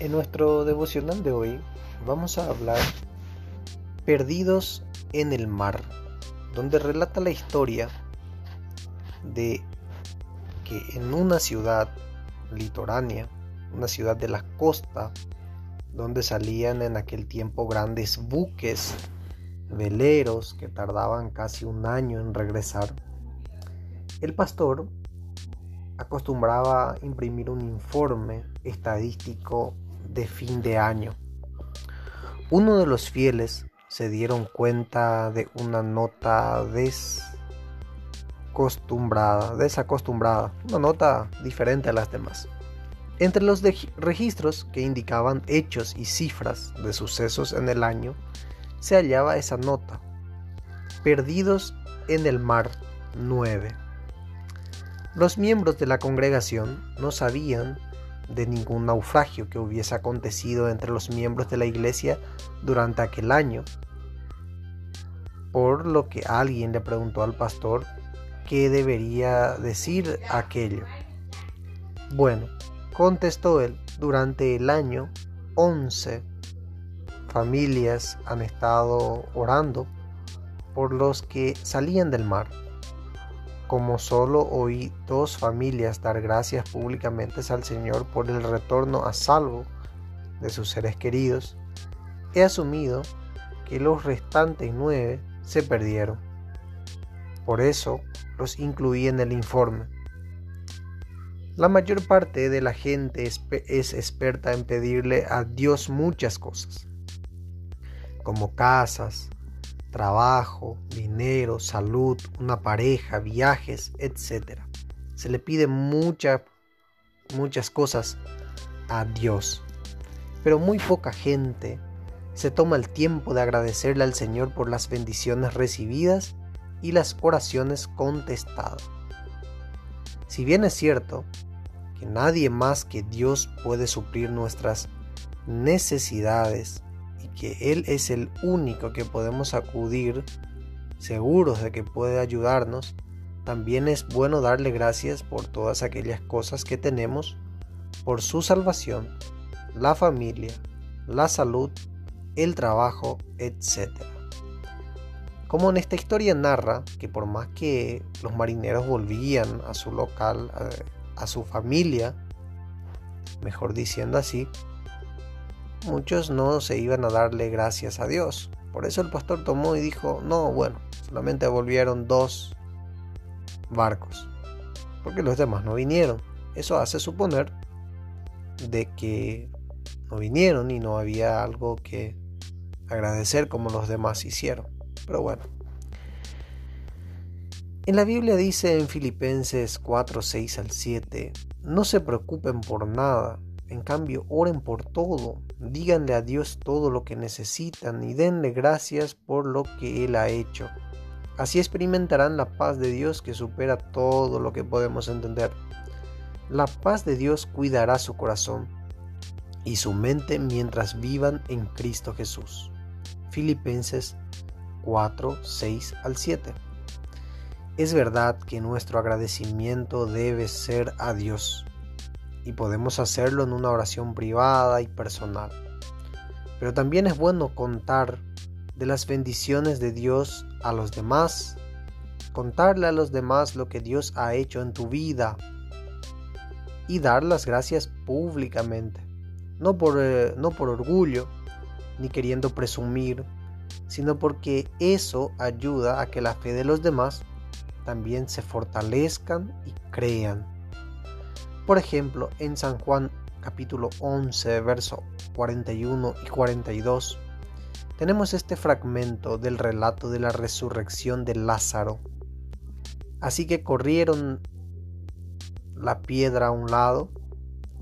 En nuestro devocional de hoy vamos a hablar Perdidos en el mar, donde relata la historia de que en una ciudad litoránea, una ciudad de la costa, donde salían en aquel tiempo grandes buques veleros que tardaban casi un año en regresar, el pastor acostumbraba imprimir un informe estadístico de fin de año. Uno de los fieles se dieron cuenta de una nota desacostumbrada, desacostumbrada, una nota diferente a las demás. Entre los registros que indicaban hechos y cifras de sucesos en el año, se hallaba esa nota. Perdidos en el mar 9. Los miembros de la congregación no sabían de ningún naufragio que hubiese acontecido entre los miembros de la iglesia durante aquel año, por lo que alguien le preguntó al pastor qué debería decir aquello. Bueno, contestó él, durante el año 11 familias han estado orando por los que salían del mar. Como solo oí dos familias dar gracias públicamente al Señor por el retorno a salvo de sus seres queridos, he asumido que los restantes nueve se perdieron. Por eso los incluí en el informe. La mayor parte de la gente es, experta en pedirle a Dios muchas cosas como casas, trabajo, dinero, salud, una pareja, viajes, etc. Se le pide muchas, muchas cosas a Dios, pero muy poca gente se toma el tiempo de agradecerle al Señor por las bendiciones recibidas y las oraciones contestadas. Si bien es cierto que nadie más que Dios puede suplir nuestras necesidades y que Él es el único que podemos acudir seguros de que puede ayudarnos, también es bueno darle gracias por todas aquellas cosas que tenemos, por su salvación, la familia, la salud, el trabajo, etc. Como en esta historia narra que por más que los marineros volvían a su local, a, a su familia, mejor diciendo así, muchos no se iban a darle gracias a Dios. Por eso el pastor tomó y dijo, no, bueno, solamente volvieron dos barcos, porque los demás no vinieron. Eso hace suponer de que no vinieron y no había algo que agradecer como los demás hicieron. Pero bueno. En la Biblia dice en Filipenses 4, 6 al 7, no se preocupen por nada, en cambio, oren por todo, díganle a Dios todo lo que necesitan y denle gracias por lo que Él ha hecho. Así experimentarán la paz de Dios que supera todo lo que podemos entender. La paz de Dios cuidará su corazón y su mente mientras vivan en Cristo Jesús. Filipenses 4, 6 al 7. Es verdad que nuestro agradecimiento debe ser a Dios y podemos hacerlo en una oración privada y personal. Pero también es bueno contar de las bendiciones de Dios a los demás, contarle a los demás lo que Dios ha hecho en tu vida y dar las gracias públicamente, no por, eh, no por orgullo ni queriendo presumir, sino porque eso ayuda a que la fe de los demás también se fortalezcan y crean. Por ejemplo, en San Juan capítulo 11, verso 41 y 42, tenemos este fragmento del relato de la resurrección de Lázaro. Así que corrieron la piedra a un lado.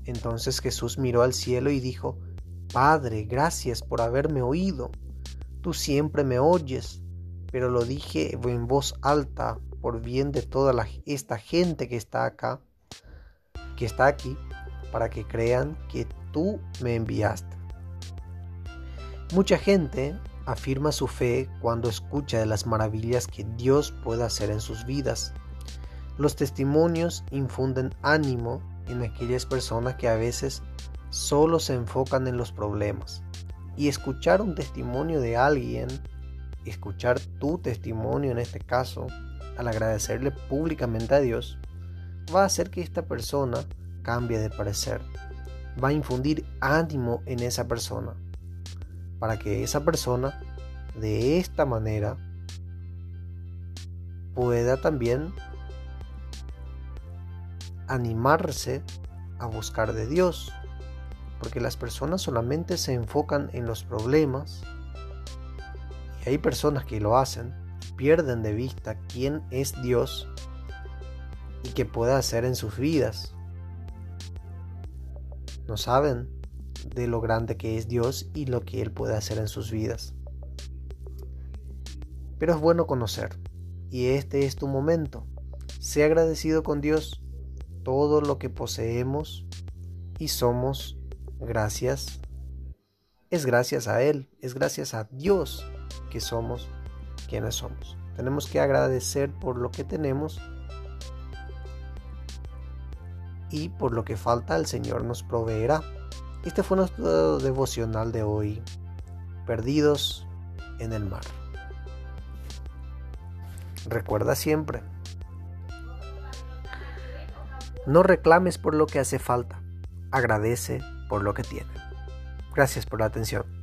Entonces Jesús miró al cielo y dijo, Padre, gracias por haberme oído. Tú siempre me oyes, pero lo dije en voz alta por bien de toda esta gente que está acá que está aquí para que crean que tú me enviaste. Mucha gente afirma su fe cuando escucha de las maravillas que Dios puede hacer en sus vidas. Los testimonios infunden ánimo en aquellas personas que a veces solo se enfocan en los problemas. Y escuchar un testimonio de alguien, escuchar tu testimonio en este caso, al agradecerle públicamente a Dios, va a hacer que esta persona cambie de parecer. Va a infundir ánimo en esa persona. Para que esa persona, de esta manera, pueda también animarse a buscar de Dios, porque las personas solamente se enfocan en los problemas y hay personas que lo hacen, pierden de vista quién es Dios y qué puede hacer en sus vidas. No saben de lo grande que es Dios y lo que Él puede hacer en sus vidas. Pero es bueno conocer, y este es tu momento. Sé agradecido con Dios todo lo que poseemos y somos gracias. Es gracias a Él, es gracias a Dios que somos quienes somos. Tenemos que agradecer por lo que tenemos y por lo que falta el Señor nos proveerá. Este fue nuestro devocional de hoy, perdidos en el mar. Recuerda siempre, no reclames por lo que hace falta, agradece por lo que tiene. Gracias por la atención.